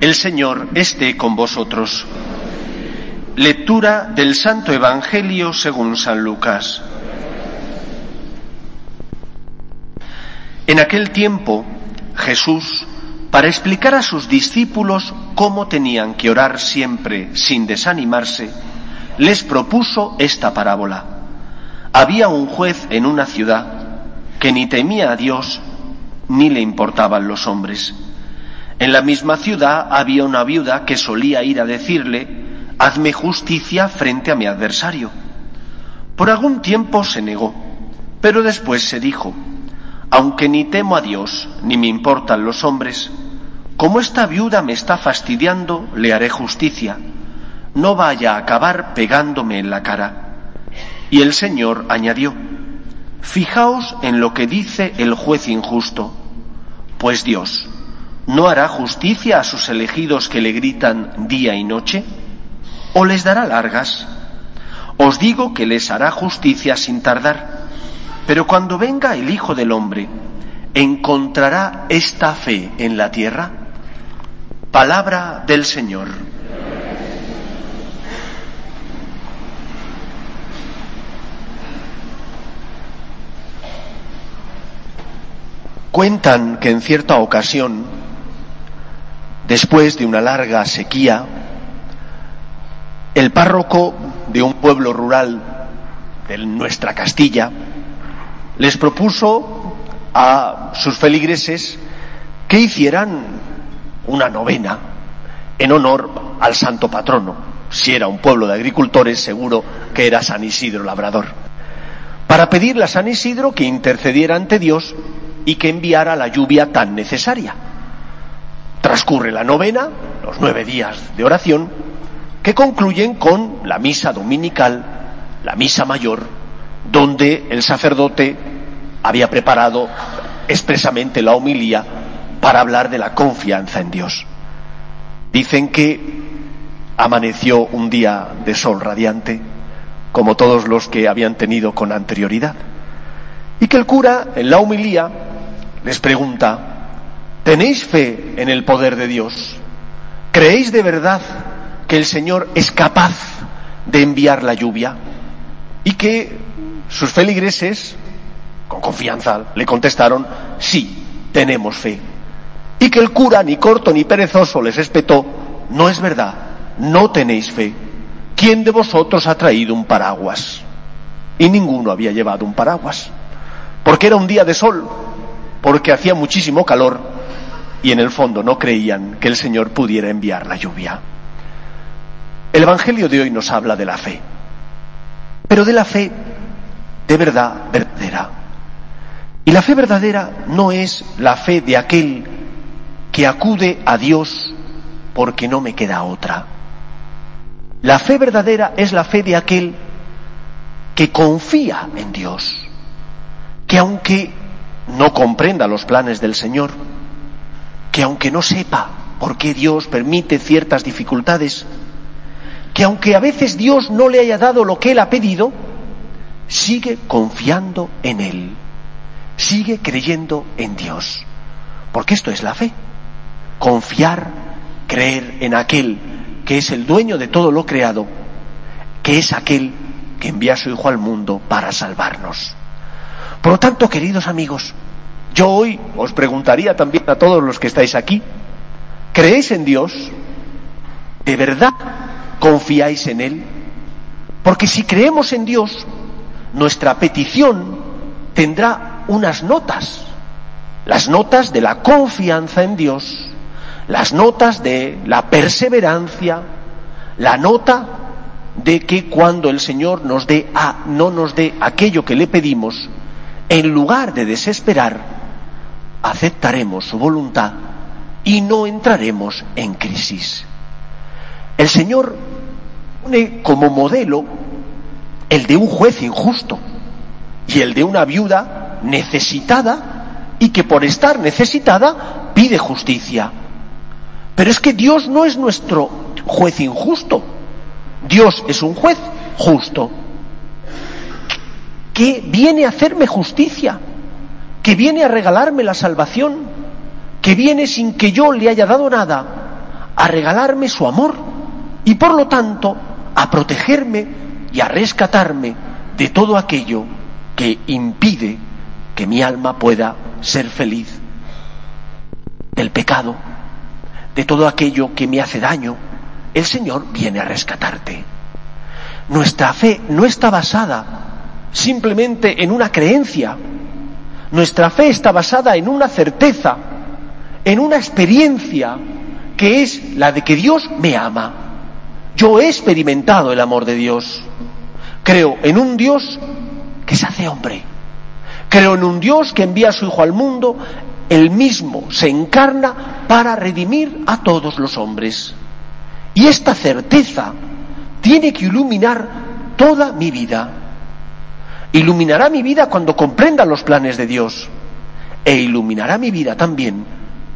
El Señor esté con vosotros. Lectura del Santo Evangelio según San Lucas. En aquel tiempo, Jesús, para explicar a sus discípulos cómo tenían que orar siempre sin desanimarse, les propuso esta parábola. Había un juez en una ciudad que ni temía a Dios ni le importaban los hombres. En la misma ciudad había una viuda que solía ir a decirle, hazme justicia frente a mi adversario. Por algún tiempo se negó, pero después se dijo, aunque ni temo a Dios ni me importan los hombres, como esta viuda me está fastidiando, le haré justicia. No vaya a acabar pegándome en la cara. Y el Señor añadió, Fijaos en lo que dice el juez injusto, pues Dios no hará justicia a sus elegidos que le gritan día y noche, o les dará largas. Os digo que les hará justicia sin tardar, pero cuando venga el Hijo del Hombre, ¿encontrará esta fe en la tierra? Palabra del Señor. Cuentan que en cierta ocasión, después de una larga sequía, el párroco de un pueblo rural de nuestra Castilla les propuso a sus feligreses que hicieran una novena en honor al santo patrono. Si era un pueblo de agricultores, seguro que era San Isidro Labrador. Para pedirle a San Isidro que intercediera ante Dios y que enviara la lluvia tan necesaria. Transcurre la novena, los nueve días de oración, que concluyen con la misa dominical, la misa mayor, donde el sacerdote había preparado expresamente la homilía para hablar de la confianza en Dios. Dicen que amaneció un día de sol radiante, como todos los que habían tenido con anterioridad, y que el cura, en la homilía, les pregunta, ¿tenéis fe en el poder de Dios? ¿Creéis de verdad que el Señor es capaz de enviar la lluvia? Y que sus feligreses, con confianza, le contestaron, sí, tenemos fe. Y que el cura, ni corto ni perezoso, les espetó, no es verdad, no tenéis fe. ¿Quién de vosotros ha traído un paraguas? Y ninguno había llevado un paraguas, porque era un día de sol, porque hacía muchísimo calor y en el fondo no creían que el Señor pudiera enviar la lluvia. El Evangelio de hoy nos habla de la fe, pero de la fe de verdad verdadera. Y la fe verdadera no es la fe de aquel que acude a Dios porque no me queda otra. La fe verdadera es la fe de aquel que confía en Dios, que aunque no comprenda los planes del Señor, que aunque no sepa por qué Dios permite ciertas dificultades, que aunque a veces Dios no le haya dado lo que él ha pedido, sigue confiando en Él, sigue creyendo en Dios. Porque esto es la fe. Confiar, creer en aquel que es el dueño de todo lo creado, que es aquel que envía a su Hijo al mundo para salvarnos. Por lo tanto, queridos amigos, yo hoy os preguntaría también a todos los que estáis aquí, ¿creéis en Dios? ¿De verdad confiáis en Él? Porque si creemos en Dios, nuestra petición tendrá unas notas, las notas de la confianza en Dios, las notas de la perseverancia, la nota de que cuando el Señor nos dé a, no nos dé aquello que le pedimos, en lugar de desesperar, aceptaremos su voluntad y no entraremos en crisis. El Señor pone como modelo el de un juez injusto y el de una viuda necesitada y que por estar necesitada pide justicia. Pero es que Dios no es nuestro juez injusto. Dios es un juez justo que viene a hacerme justicia, que viene a regalarme la salvación, que viene sin que yo le haya dado nada, a regalarme su amor y por lo tanto a protegerme y a rescatarme de todo aquello que impide que mi alma pueda ser feliz, del pecado, de todo aquello que me hace daño, el Señor viene a rescatarte. Nuestra fe no está basada simplemente en una creencia, nuestra fe está basada en una certeza, en una experiencia que es la de que Dios me ama. Yo he experimentado el amor de Dios. Creo en un Dios que se hace hombre. Creo en un Dios que envía a su Hijo al mundo, el mismo se encarna para redimir a todos los hombres. Y esta certeza tiene que iluminar toda mi vida. Iluminará mi vida cuando comprenda los planes de Dios. E iluminará mi vida también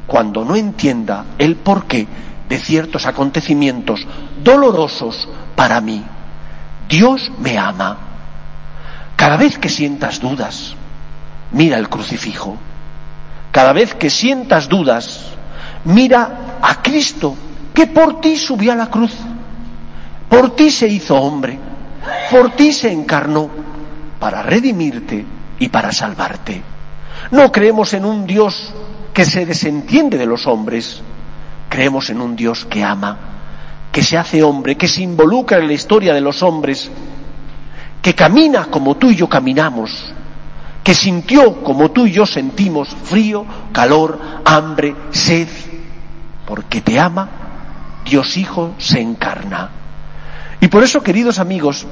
cuando no entienda el porqué de ciertos acontecimientos dolorosos para mí. Dios me ama. Cada vez que sientas dudas, mira el crucifijo. Cada vez que sientas dudas, mira a Cristo que por ti subió a la cruz. Por ti se hizo hombre. Por ti se encarnó para redimirte y para salvarte. No creemos en un Dios que se desentiende de los hombres. Creemos en un Dios que ama, que se hace hombre, que se involucra en la historia de los hombres, que camina como tú y yo caminamos, que sintió como tú y yo sentimos frío, calor, hambre, sed, porque te ama, Dios Hijo se encarna. Y por eso, queridos amigos,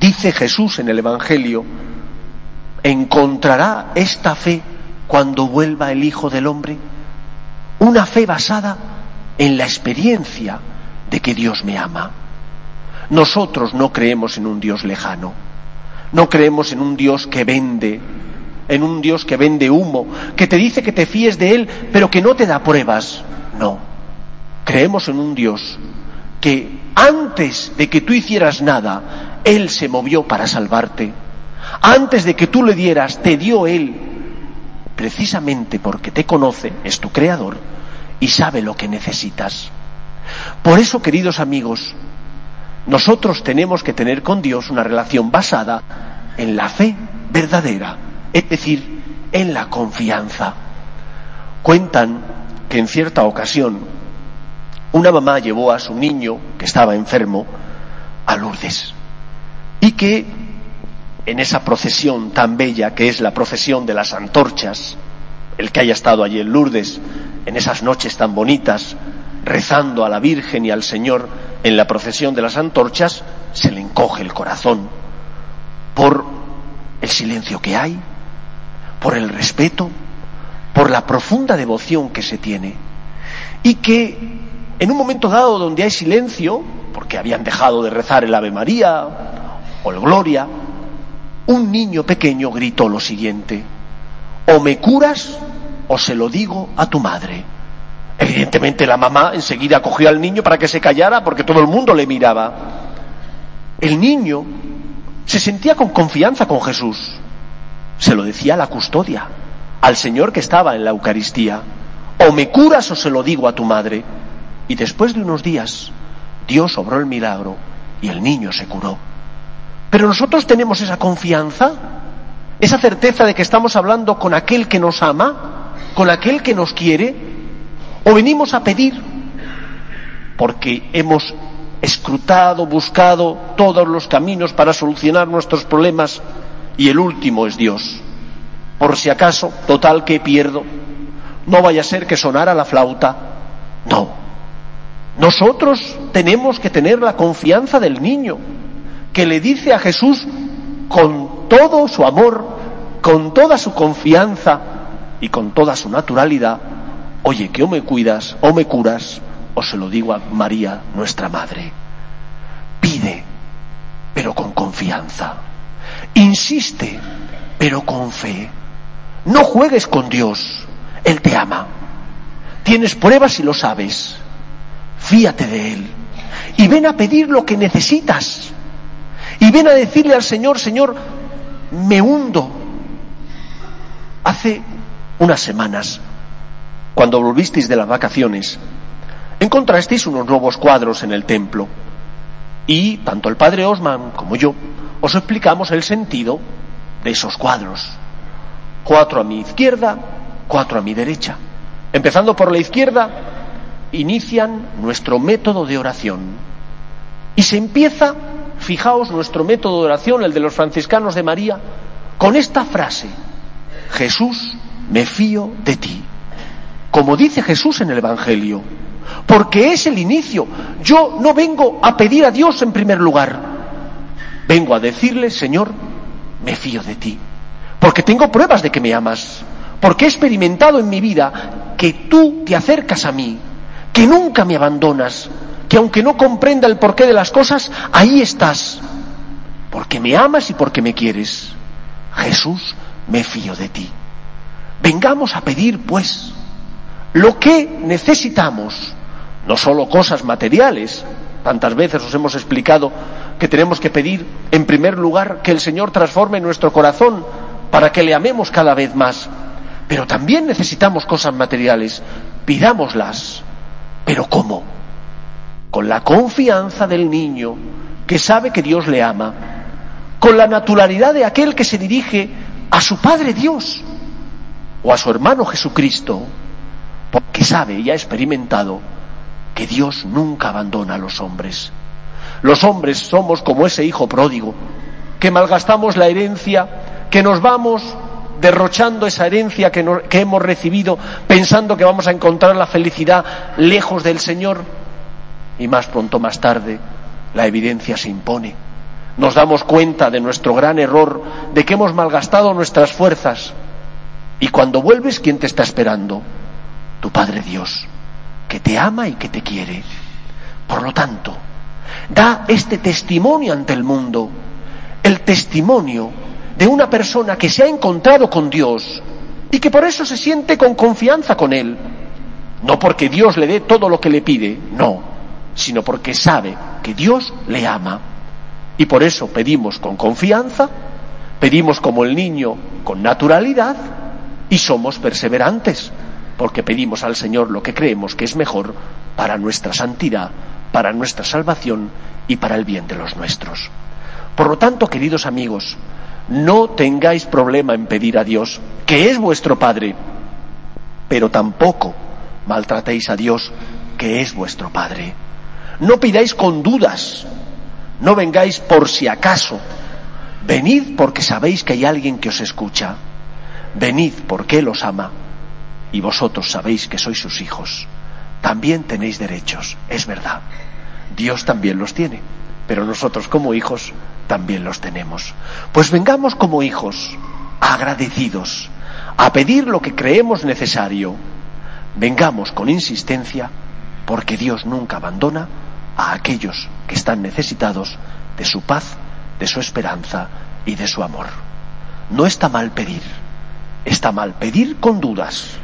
dice Jesús en el Evangelio, encontrará esta fe cuando vuelva el Hijo del Hombre, una fe basada en la experiencia de que Dios me ama. Nosotros no creemos en un Dios lejano, no creemos en un Dios que vende, en un Dios que vende humo, que te dice que te fíes de Él, pero que no te da pruebas. No, creemos en un Dios que antes de que tú hicieras nada, Él se movió para salvarte. Antes de que tú le dieras, te dio Él precisamente porque te conoce, es tu creador, y sabe lo que necesitas. Por eso, queridos amigos, nosotros tenemos que tener con Dios una relación basada en la fe verdadera, es decir, en la confianza. Cuentan que en cierta ocasión una mamá llevó a su niño, que estaba enfermo, a Lourdes, y que en esa procesión tan bella que es la procesión de las antorchas, el que haya estado allí en Lourdes, en esas noches tan bonitas, rezando a la Virgen y al Señor en la procesión de las antorchas, se le encoge el corazón por el silencio que hay, por el respeto, por la profunda devoción que se tiene. Y que en un momento dado donde hay silencio, porque habían dejado de rezar el Ave María o Gloria, un niño pequeño gritó lo siguiente, o me curas o se lo digo a tu madre. Evidentemente la mamá enseguida cogió al niño para que se callara porque todo el mundo le miraba. El niño se sentía con confianza con Jesús. Se lo decía a la custodia, al Señor que estaba en la Eucaristía. O me curas o se lo digo a tu madre. Y después de unos días, Dios obró el milagro y el niño se curó. Pero nosotros tenemos esa confianza, esa certeza de que estamos hablando con aquel que nos ama, con aquel que nos quiere, o venimos a pedir porque hemos escrutado, buscado todos los caminos para solucionar nuestros problemas y el último es Dios. Por si acaso, total que pierdo, no vaya a ser que sonara la flauta. No. Nosotros tenemos que tener la confianza del niño que le dice a Jesús con todo su amor, con toda su confianza y con toda su naturalidad, oye, que o me cuidas o me curas, o se lo digo a María, nuestra Madre. Pide, pero con confianza. Insiste, pero con fe. No juegues con Dios, Él te ama. Tienes pruebas y lo sabes. Fíate de Él. Y ven a pedir lo que necesitas. Y ven a decirle al Señor, Señor, me hundo. Hace unas semanas, cuando volvisteis de las vacaciones, encontrasteis unos nuevos cuadros en el templo. Y tanto el padre Osman como yo os explicamos el sentido de esos cuadros. Cuatro a mi izquierda, cuatro a mi derecha. Empezando por la izquierda, inician nuestro método de oración. Y se empieza, fijaos, nuestro método de oración, el de los franciscanos de María, con esta frase, Jesús, me fío de ti. Como dice Jesús en el Evangelio, porque es el inicio. Yo no vengo a pedir a Dios en primer lugar, vengo a decirle, Señor, me fío de ti, porque tengo pruebas de que me amas, porque he experimentado en mi vida que tú te acercas a mí, que nunca me abandonas, que aunque no comprenda el porqué de las cosas, ahí estás, porque me amas y porque me quieres. Jesús, me fío de ti. Vengamos a pedir, pues, lo que necesitamos, no solo cosas materiales, tantas veces os hemos explicado que tenemos que pedir, en primer lugar, que el Señor transforme nuestro corazón para que le amemos cada vez más, pero también necesitamos cosas materiales, pidámoslas, pero ¿cómo? Con la confianza del niño que sabe que Dios le ama, con la naturalidad de aquel que se dirige a su Padre Dios o a su hermano Jesucristo, porque sabe y ha experimentado que Dios nunca abandona a los hombres. Los hombres somos como ese hijo pródigo, que malgastamos la herencia, que nos vamos derrochando esa herencia que, hemos recibido pensando que vamos a encontrar la felicidad lejos del Señor y más pronto más tarde la evidencia se impone. Nos damos cuenta de nuestro gran error, de que hemos malgastado nuestras fuerzas y cuando vuelves, ¿quién te está esperando? Tu Padre Dios que te ama y que te quiere. Por lo tanto, da este testimonio ante el mundo, el testimonio de una persona que se ha encontrado con Dios y que por eso se siente con confianza con Él. No porque Dios le dé todo lo que le pide, no, sino porque sabe que Dios le ama. Y por eso pedimos con confianza, pedimos como el niño con naturalidad y somos perseverantes porque pedimos al Señor lo que creemos que es mejor para nuestra santidad, para nuestra salvación y para el bien de los nuestros. Por lo tanto, queridos amigos, no tengáis problema en pedir a Dios, que es vuestro Padre, pero tampoco maltratéis a Dios, que es vuestro Padre. No pidáis con dudas, no vengáis por si acaso, venid porque sabéis que hay alguien que os escucha, venid porque Él os ama y vosotros sabéis que sois sus hijos, también tenéis derechos, es verdad. Dios también los tiene, pero nosotros como hijos también los tenemos. Pues vengamos como hijos, agradecidos, a pedir lo que creemos necesario. Vengamos con insistencia, porque Dios nunca abandona a aquellos que están necesitados de su paz, de su esperanza y de su amor. No está mal pedir, está mal pedir con dudas,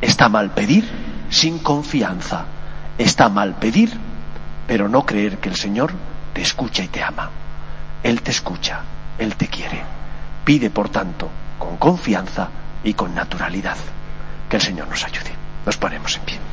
Está mal pedir sin confianza. Está mal pedir, pero no creer que el Señor te escucha y te ama. Él te escucha, Él te quiere. Pide, por tanto, con confianza y con naturalidad. Que el Señor nos ayude. Nos ponemos en pie.